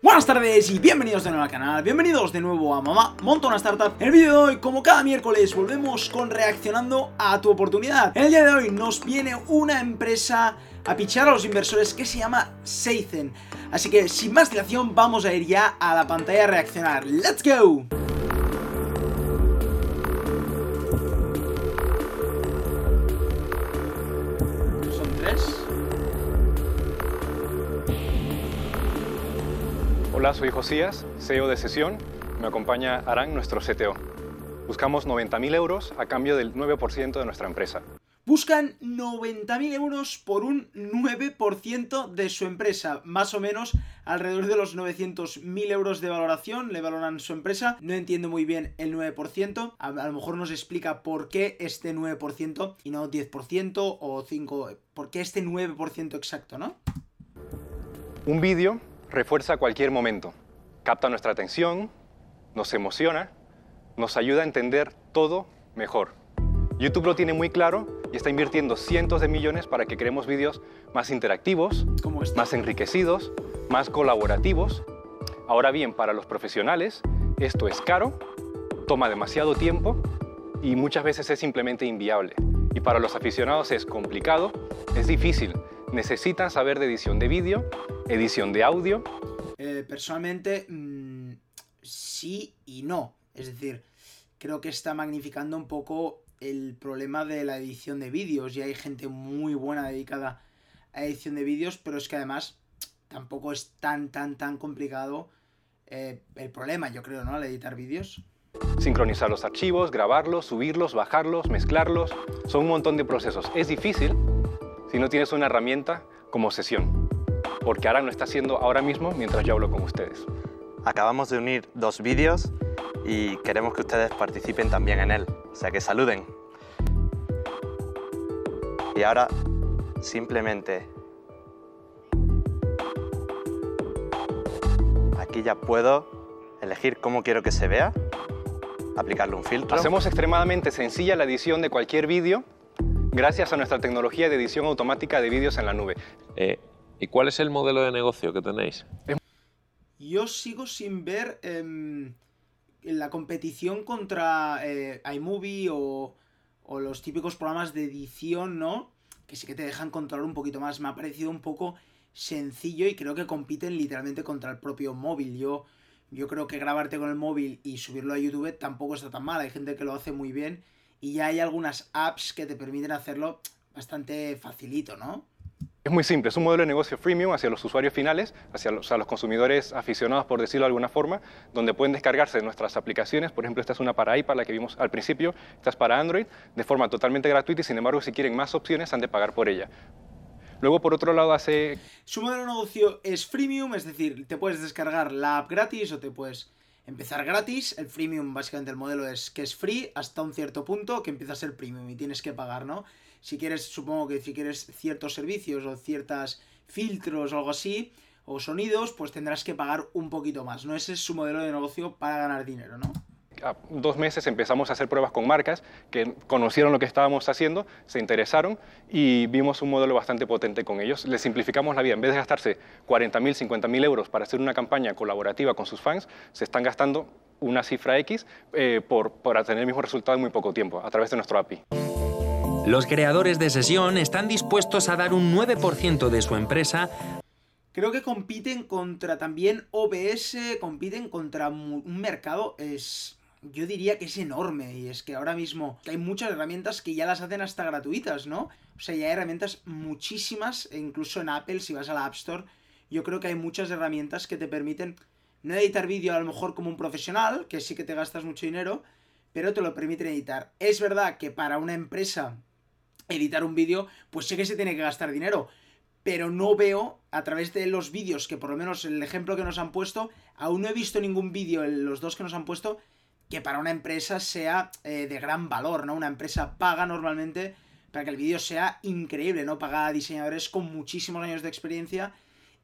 Buenas tardes y bienvenidos de nuevo al canal, bienvenidos de nuevo a Mamá Monta una Startup. En el vídeo de hoy, como cada miércoles, volvemos con reaccionando a tu oportunidad. En el día de hoy nos viene una empresa a pichar a los inversores que se llama Seizen. Así que sin más dilación vamos a ir ya a la pantalla a reaccionar. ¡Let's go! Hola, soy Josías, CEO de Sesión. Me acompaña Aran, nuestro CTO. Buscamos 90.000 euros a cambio del 9% de nuestra empresa. Buscan 90.000 euros por un 9% de su empresa, más o menos alrededor de los 900.000 euros de valoración le valoran su empresa. No entiendo muy bien el 9%, a, a lo mejor nos explica por qué este 9% y no 10% o 5%, por qué este 9% exacto, ¿no? Un vídeo refuerza cualquier momento, capta nuestra atención, nos emociona, nos ayuda a entender todo mejor. YouTube lo tiene muy claro y está invirtiendo cientos de millones para que creemos vídeos más interactivos, más enriquecidos, más colaborativos. Ahora bien, para los profesionales esto es caro, toma demasiado tiempo y muchas veces es simplemente inviable. Y para los aficionados es complicado, es difícil. Necesitan saber de edición de vídeo, edición de audio. Eh, personalmente, mm, sí y no. Es decir, creo que está magnificando un poco el problema de la edición de vídeos. Y hay gente muy buena dedicada a edición de vídeos, pero es que además tampoco es tan, tan, tan complicado eh, el problema, yo creo, ¿no? Al editar vídeos. Sincronizar los archivos, grabarlos, subirlos, bajarlos, mezclarlos. Son un montón de procesos. Es difícil si no tienes una herramienta como sesión. Porque ahora lo está haciendo ahora mismo mientras yo hablo con ustedes. Acabamos de unir dos vídeos y queremos que ustedes participen también en él, o sea que saluden. Y ahora simplemente aquí ya puedo elegir cómo quiero que se vea, aplicarle un filtro. Hacemos extremadamente sencilla la edición de cualquier vídeo gracias a nuestra tecnología de edición automática de vídeos en la nube. Eh, ¿Y cuál es el modelo de negocio que tenéis? Yo sigo sin ver em, la competición contra eh, iMovie o, o los típicos programas de edición, ¿no? Que sí que te dejan controlar un poquito más. Me ha parecido un poco sencillo y creo que compiten literalmente contra el propio móvil. Yo, yo creo que grabarte con el móvil y subirlo a YouTube tampoco está tan mal. Hay gente que lo hace muy bien y ya hay algunas apps que te permiten hacerlo bastante facilito, ¿no? Es muy simple, es un modelo de negocio freemium hacia los usuarios finales, hacia los, consumidores aficionados, por decirlo de alguna forma, donde pueden descargarse nuestras aplicaciones. Por ejemplo, esta es una para iPad, la que vimos al principio, esta es para Android, de forma totalmente gratuita y sin embargo, si quieren más opciones, han de pagar por ella. Luego, por otro lado, hace Su modelo de negocio es freemium, es decir, te puedes descargar la app gratis o te puedes empezar gratis. El freemium, básicamente, el modelo es que es free hasta un cierto punto que empieza a ser premium y tienes que pagar, ¿no? Si quieres, supongo que si quieres ciertos servicios o ciertas filtros o algo así, o sonidos, pues tendrás que pagar un poquito más, ¿no? Ese es su modelo de negocio para ganar dinero, ¿no? A dos meses empezamos a hacer pruebas con marcas que conocieron lo que estábamos haciendo, se interesaron y vimos un modelo bastante potente con ellos. Les simplificamos la vida. En vez de gastarse 40.000, 50.000 euros para hacer una campaña colaborativa con sus fans, se están gastando una cifra X eh, por, por tener el mismo resultado en muy poco tiempo a través de nuestro API. Los creadores de sesión están dispuestos a dar un 9% de su empresa Creo que compiten contra también OBS, compiten contra un mercado, es, yo diría que es enorme. Y es que ahora mismo hay muchas herramientas que ya las hacen hasta gratuitas, ¿no? O sea, ya hay herramientas muchísimas, e incluso en Apple, si vas a la App Store, yo creo que hay muchas herramientas que te permiten no editar vídeo a lo mejor como un profesional, que sí que te gastas mucho dinero, pero te lo permiten editar. Es verdad que para una empresa editar un vídeo, pues sé que se tiene que gastar dinero, pero no veo a través de los vídeos, que por lo menos el ejemplo que nos han puesto, aún no he visto ningún vídeo los dos que nos han puesto que para una empresa sea eh, de gran valor, ¿no? Una empresa paga normalmente para que el vídeo sea increíble, ¿no? Paga a diseñadores con muchísimos años de experiencia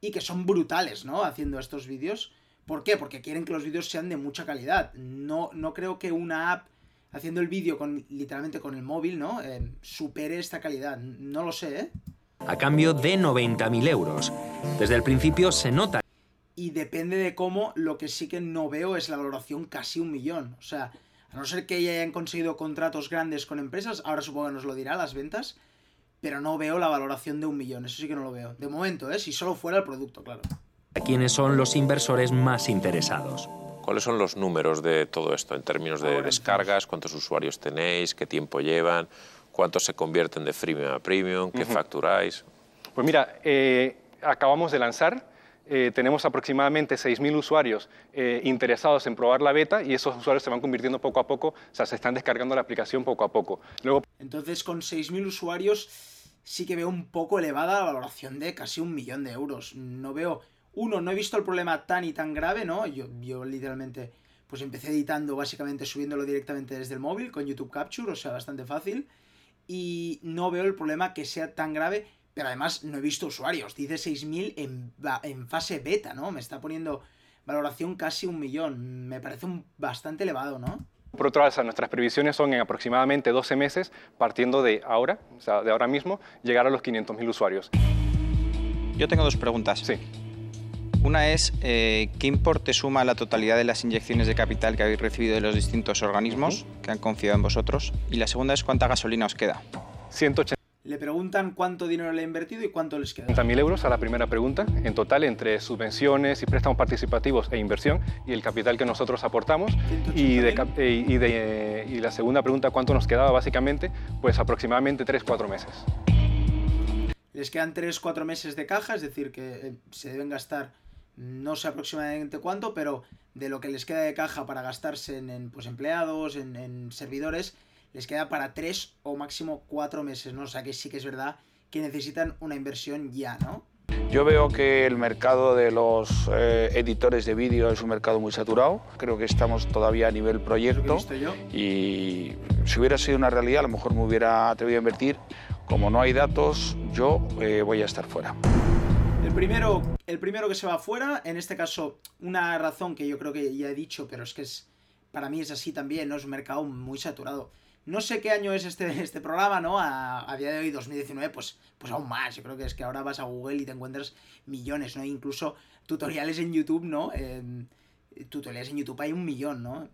y que son brutales, ¿no? Haciendo estos vídeos. ¿Por qué? Porque quieren que los vídeos sean de mucha calidad. No, no creo que una app haciendo el vídeo con literalmente con el móvil, ¿no? Eh, supere esta calidad. No lo sé, ¿eh? a cambio de 90.000 euros. Desde el principio se nota y depende de cómo, lo que sí que no veo es la valoración casi un millón. O sea, a no ser que ya hayan conseguido contratos grandes con empresas, ahora supongo que nos lo dirá las ventas, pero no veo la valoración de un millón, eso sí que no lo veo. De momento, ¿eh? Si solo fuera el producto, claro. ¿Quiénes son los inversores más interesados? ¿Cuáles son los números de todo esto en términos de Ahora descargas? ¿Cuántos usuarios tenéis? ¿Qué tiempo llevan? ¿Cuántos se convierten de freemium a premium? ¿Qué facturáis? Pues mira, eh, acabamos de lanzar, eh, tenemos aproximadamente 6.000 usuarios eh, interesados en probar la beta y esos usuarios se van convirtiendo poco a poco, o sea, se están descargando la aplicación poco a poco. Entonces, con 6.000 usuarios, sí que veo un poco elevada la valoración de casi un millón de euros. No veo. Uno, no he visto el problema tan y tan grave, ¿no? Yo, yo literalmente, pues empecé editando, básicamente subiéndolo directamente desde el móvil con YouTube Capture, o sea, bastante fácil. Y no veo el problema que sea tan grave, pero además no he visto usuarios. Dice 6.000 en, en fase beta, ¿no? Me está poniendo valoración casi un millón. Me parece un bastante elevado, ¿no? por otro lado, nuestras previsiones son en aproximadamente 12 meses, partiendo de ahora, o sea, de ahora mismo, llegar a los 500.000 usuarios. Yo tengo dos preguntas. Sí. Una es, eh, ¿qué importe suma la totalidad de las inyecciones de capital que habéis recibido de los distintos organismos que han confiado en vosotros? Y la segunda es, ¿cuánta gasolina os queda? 180 Le preguntan cuánto dinero le ha invertido y cuánto les queda. 30.000 euros a la primera pregunta, en total entre subvenciones y préstamos participativos e inversión y el capital que nosotros aportamos. Y, de, 180.000. cap- eh, y, de- y la segunda pregunta, ¿cuánto nos quedaba básicamente? Pues aproximadamente 3-4 meses. Les quedan 3-4 meses de caja, es decir, que eh, se deben gastar no sé aproximadamente cuánto, pero de lo que les queda de caja para gastarse en, en, pues, empleados, en, en servidores, les queda para 3 o máximo 4 meses, ¿no? O sea que sí que es verdad que necesitan una inversión ya, ¿no? Yo veo que el mercado de los eh, editores de vídeo es un mercado muy saturado. Creo que estamos todavía a nivel proyecto y si hubiera sido una realidad a lo mejor me hubiera atrevido a invertir. Como no hay datos, yo eh, voy a estar fuera. El primero, el primero que se va fuera, en este caso, una razón que yo creo que ya he dicho, pero es que es para mí es así también, ¿no? Es un mercado muy saturado. No sé qué año es este, este programa, ¿no? A, a día de hoy, 2019, pues, pues aún más. Yo creo que es que ahora vas a Google y te encuentras millones, ¿no? Incluso tutoriales en YouTube, ¿no? Eh, tutoriales en YouTube hay un millón, ¿no?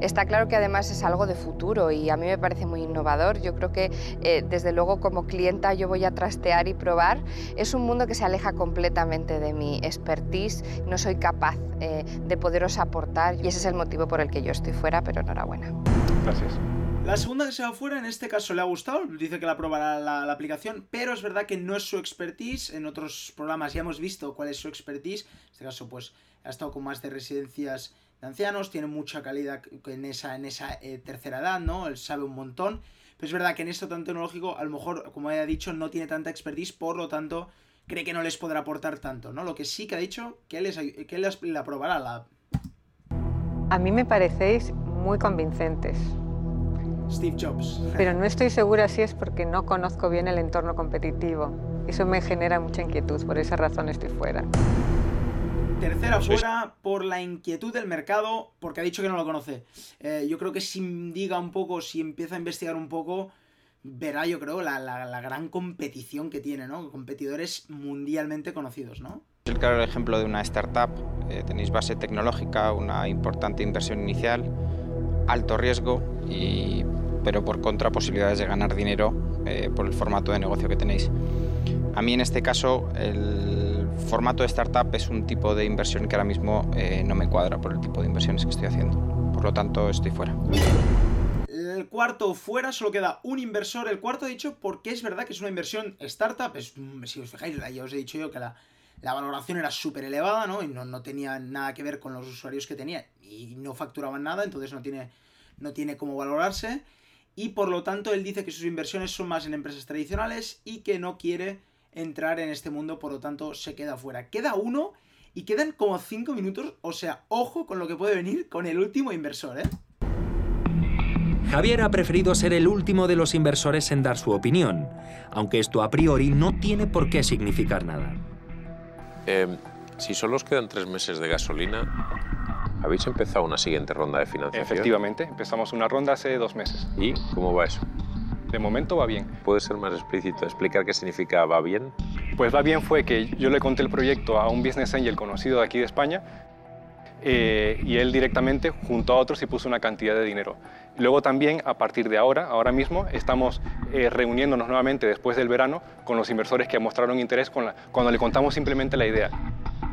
Está claro que además es algo de futuro y a mí me parece muy innovador. Yo creo que eh, desde luego como clienta yo voy a trastear y probar. Es un mundo que se aleja completamente de mi expertise. No soy capaz eh, de poderos aportar y ese es el motivo por el que yo estoy fuera, pero enhorabuena. Gracias. La segunda que se va fuera, en este caso le ha gustado, dice que la probará la, la aplicación, pero es verdad que no es su expertise. En otros programas ya hemos visto cuál es su expertise. En este caso, pues ha estado con más de residencias de ancianos, tiene mucha calidad en esa, en esa eh, tercera edad, ¿no? Él sabe un montón. Pero es verdad que en esto tan tecnológico, a lo mejor, como he dicho, no tiene tanta expertise, por lo tanto, cree que no les podrá aportar tanto, ¿no? Lo que sí que ha dicho, que él, les, que él la probará la A mí me parecéis muy convincentes, Steve Jobs. pero no estoy segura si es porque no conozco bien el entorno competitivo. Eso me genera mucha inquietud, por esa razón estoy fuera. Tercera fuera por la inquietud del mercado, porque ha dicho que no lo conoce. Eh, yo creo que si diga un poco, si empieza a investigar un poco, verá, yo creo, la, la- la gran competición que tiene, ¿no? Competidores mundialmente conocidos, ¿no? Es el claro ejemplo de una startup. Eh, tenéis base tecnológica, una importante inversión inicial, alto riesgo, y, pero por contra posibilidades de ganar dinero eh, por el formato de negocio que tenéis. A mí en este caso el formato de startup es un tipo de inversión que ahora mismo eh, no me cuadra por el tipo de inversiones que estoy haciendo. Por lo tanto, estoy fuera. El cuarto fuera, solo queda un inversor. El cuarto, he dicho, porque es verdad que es una inversión startup. Mm, si os fijáis, ya os he dicho yo que la, la valoración era súper elevada, ¿no? Y no, no tenía nada que ver con los usuarios que tenía. Y no facturaban nada, entonces no tiene, no tiene cómo valorarse. Y por lo tanto, él dice que sus inversiones son más en empresas tradicionales y que no quiere entrar en este mundo, por lo tanto, se queda fuera. Queda uno y quedan como cinco minutos. O sea, ojo con lo que puede venir con el último inversor, ¿eh? Javier ha preferido ser el último de los inversores en dar su opinión, aunque esto a priori no tiene por qué significar nada. Eh, si solo os quedan tres meses de gasolina, ¿habéis empezado una siguiente ronda de financiación? Efectivamente, empezamos una ronda hace dos meses. ¿Y cómo va eso? De momento va bien. ¿Puedes ser más explícito? ¿Explicar qué significa va bien? Pues va bien fue que yo le conté el proyecto a un business angel conocido de aquí de España eh, y él directamente junto a otros y puso una cantidad de dinero. Luego también, a partir de ahora, ahora mismo, estamos eh, reuniéndonos nuevamente después del verano con los inversores que mostraron interés con la, cuando le contamos simplemente la idea.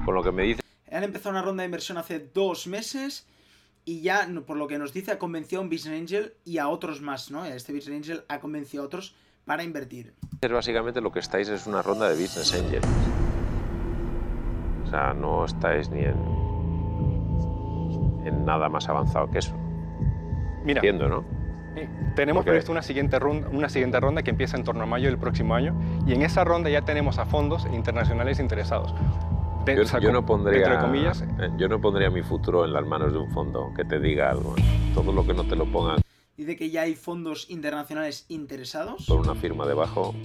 Con lo que me dice... Han empezado una ronda de inversión hace dos meses y ya, por lo que nos dice, ha convencido a un Business Angel y a otros más, ¿no? Este Business Angel ha convencido a otros para invertir. Básicamente lo que estáis es una ronda de Business Angels. O sea, no estáis ni en, en nada más avanzado que eso. Mira, Entiendo, ¿no? tenemos previsto una siguiente, ronda, una siguiente ronda que empieza en torno a mayo del próximo año y en esa ronda ya tenemos a fondos internacionales interesados. De- Yo, yo no pondría, Entre comillas, eh, yo no pondría mi futuro en las manos de un fondo que te diga algo. Todo lo que no te lo pongan Dice que ya hay fondos internacionales interesados. con una firma debajo,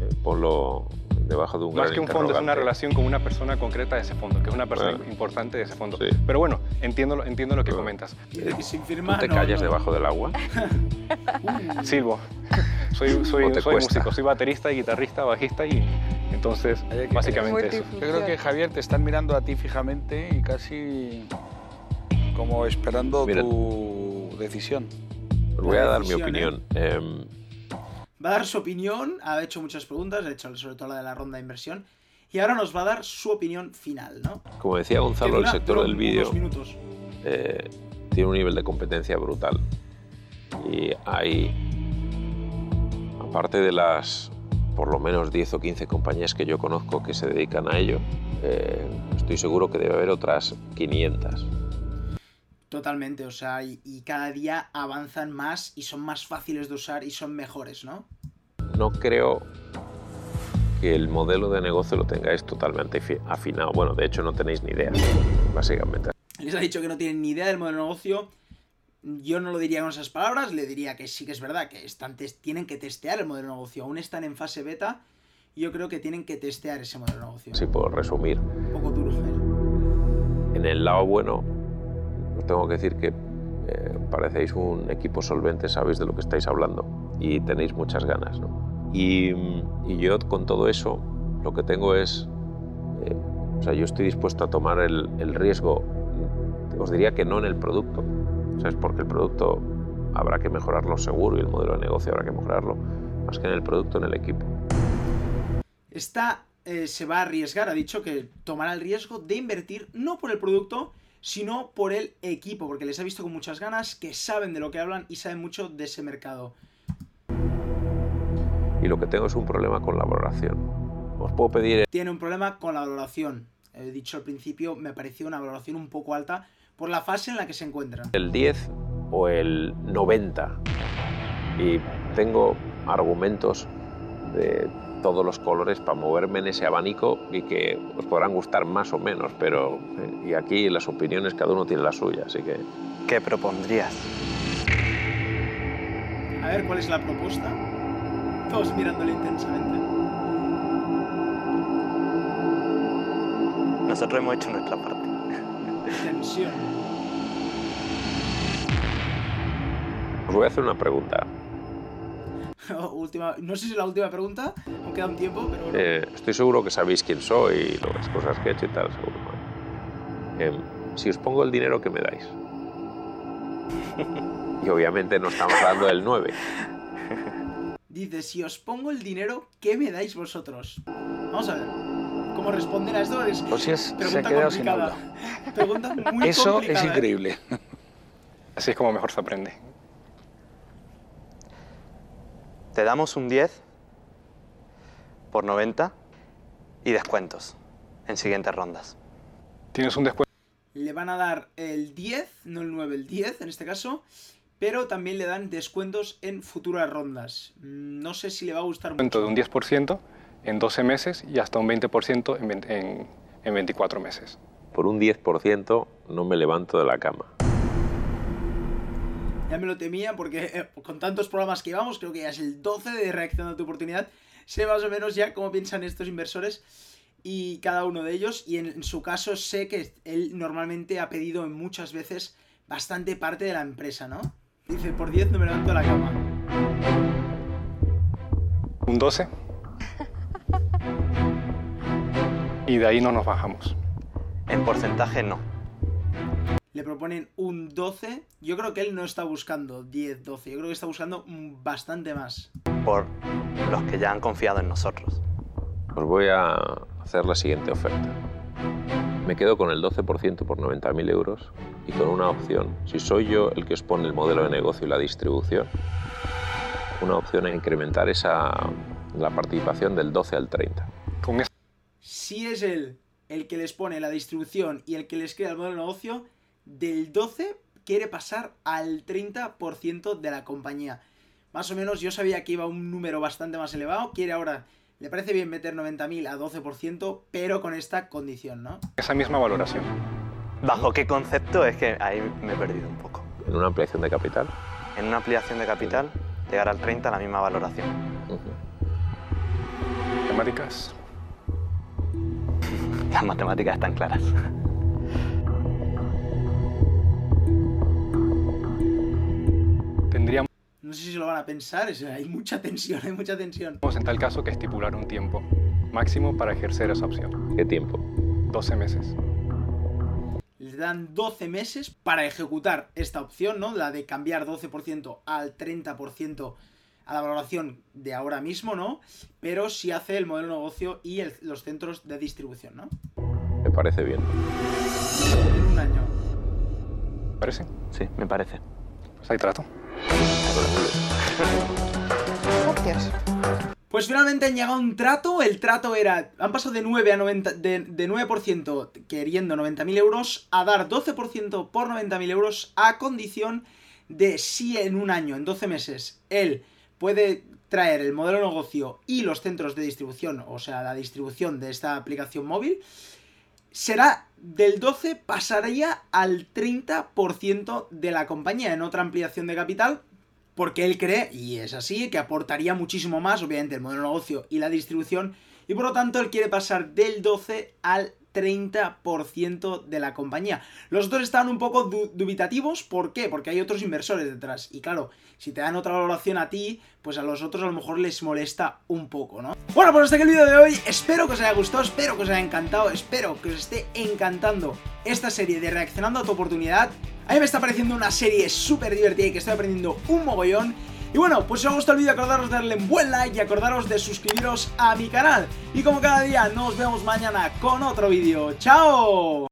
eh, ponlo debajo de un Más gran que un fondo, es una relación con una persona concreta de ese fondo, que es una persona Bueno. importante de ese fondo. Sí. Pero bueno, entiendo, lo- entiendo lo que Bueno. comentas. Sin ¿Tú firma. te no, callas no. debajo del agua? Silbo. Soy, soy, ¿O te soy músico, soy baterista, guitarrista, bajista y entonces básicamente eso. Yo creo que Javier te están mirando a ti fijamente y casi como esperando Mira. tu decisión. Os voy a dar mi ¿eh? opinión. Em, Va a dar su opinión, ha hecho muchas preguntas, ha hecho sobre todo la de la ronda de inversión. Y ahora nos va a dar su opinión final, ¿no? como decía Gonzalo, el sector del vídeo eh, tiene un nivel de competencia brutal. Y hay, aparte de las por lo menos 10 o 15 compañías que yo conozco que se dedican a ello, eh, estoy seguro que debe haber otras 500. Totalmente, o sea, y, y cada día avanzan más y son más fáciles de usar y son mejores, ¿no? No creo que el modelo de negocio lo tengáis totalmente fi- afinado. Bueno, de hecho no tenéis ni idea, básicamente. Les ha dicho que no tienen ni idea del modelo de negocio. Yo no lo diría con esas palabras, le diría que sí que es verdad que están tienen que testear el modelo de negocio. Aún están en fase beta. Yo creo que tienen que testear ese modelo de negocio. Si puedo resumir. Un poco duro. ¿eh? En el lado bueno, os tengo que decir que eh, parecéis un equipo solvente, sabéis de lo que estáis hablando y tenéis muchas ganas. ¿no? Y, y yo con todo eso lo que tengo es, eh, o sea, yo estoy dispuesto a tomar el, el riesgo, os diría que no en el producto, ¿sabes? porque el producto habrá que mejorarlo seguro y el modelo de negocio habrá que mejorarlo, más que en el producto, en el equipo. Esta eh, se va a arriesgar, ha dicho que tomará el riesgo de invertir no por el producto, sino por el equipo, porque les ha visto con muchas ganas, que saben de lo que hablan y saben mucho de ese mercado. Y lo que tengo es un problema con la valoración. Os puedo pedir Tiene un problema con la valoración. He dicho al principio, me pareció una valoración un poco alta por la fase en la que se encuentran. el 10 o el 90. Y tengo argumentos de todos los colores para moverme en ese abanico y que os podrán gustar más o menos, pero eh, y aquí las opiniones cada uno tiene la suya, así que ¿Qué propondrías? A ver cuál es la propuesta. Todos mirándole intensamente. Nosotros hemos hecho nuestra parte. Tensión. os voy a hacer una pregunta. última, no sé si es la última pregunta, aún queda un tiempo, pero bueno. Eh, estoy seguro que sabéis quién soy y las cosas que he hecho y tal, seguro. Eh, si os pongo el dinero que me dais. Y obviamente no estamos hablando del 9. Dice, si os pongo el dinero, ¿qué me dais vosotros? Vamos a ver. ¿Cómo responder a esto? Es Osias se ha quedado sin habla. Pregunta muy Eso complicada, es ¿eh? increíble. Así es como mejor se aprende. Te damos un 10 por 90 y descuentos en siguientes rondas. Tienes un descuento Le van a dar el 10, no el 9, el 10 en este caso, pero también le dan descuentos en futuras rondas. Mm, No sé si le va a gustar mucho. de un 10% en 12 meses y hasta un 20% en, en, en 24 meses. Por un 10% no me levanto de la cama. Ya me lo temía porque eh, con tantos programas que llevamos, creo que ya es el 12 de reacción a tu oportunidad. Sé más o menos ya cómo piensan estos inversores y cada uno de ellos. Y en, en su caso sé que él normalmente ha pedido en muchas veces bastante parte de la empresa, ¿no? Dice, por 10 no me levanto de la cama. Un 12 y de ahí no nos bajamos. En porcentaje no. Le proponen un 12. Yo creo que él no está buscando 10, 12. Yo creo que está buscando bastante más. Por los que ya han confiado en nosotros. Os voy a hacer la siguiente oferta. Me quedo con el 12% por 90.000 euros y con una opción, si soy yo el que os pone el modelo de negocio y la distribución, una opción a incrementar esa, la participación del 12 al 30. Con eso Si es él el que les pone la distribución y el que les crea el modelo de negocio, del 12 quiere pasar al 30% de la compañía. Más o menos yo sabía que iba a un número bastante más elevado, quiere ahora, le parece bien meter 90.000 a 12%, pero con esta condición, ¿no? esa misma valoración. ¿Bajo qué concepto? Es que ahí me he perdido un poco. En una ampliación de capital, En una ampliación de capital, llegar al 30 a la misma valoración. Temáticas. Las matemáticas están claras. Tendríamos No sé si se lo van a pensar, es- hay mucha tensión, hay mucha tensión. en tal caso que estipular un tiempo máximo para ejercer esa opción. ¿qué tiempo? 12 meses. Les dan 12 meses para ejecutar esta opción, ¿no? La de cambiar 12% al 30% a la valoración de ahora mismo, ¿no? Pero si hace el modelo de negocio y el- los centros de distribución, ¿no? Me parece bien. En un año. ¿Parece? Sí, me parece. Pues hay trato. Gracias. Pues finalmente han llegado a un trato, el trato era, han pasado de 9 a 90, de, de 9% queriendo 90.000 euros a dar 12% por 90.000 euros a condición de si en un año, en 12 meses, él puede traer el modelo de negocio y los centros de distribución, o sea, la distribución de esta aplicación móvil, será del 12 pasaría al 30% de la compañía en otra ampliación de capital porque él cree, y es así, que aportaría muchísimo más, obviamente, el modelo de negocio y la distribución, y por lo tanto él quiere pasar del 12 al 30% de la compañía. Los otros estaban un poco du- dubitativos, ¿por qué? Porque hay otros inversores detrás, y claro, si te dan otra valoración a ti, pues a los otros a lo mejor les molesta un poco, ¿no? Bueno, pues hasta aquí el vídeo de hoy, espero que os haya gustado, espero que os haya encantado, espero que os esté encantando esta serie de Reaccionando a tu oportunidad. A mí me está pareciendo una serie súper divertida y que estoy aprendiendo un mogollón. Y bueno, pues si os ha gustado el vídeo acordaros de darle un buen like y acordaros de suscribiros a mi canal. Y como cada día, nos vemos mañana con otro vídeo. ¡Chao!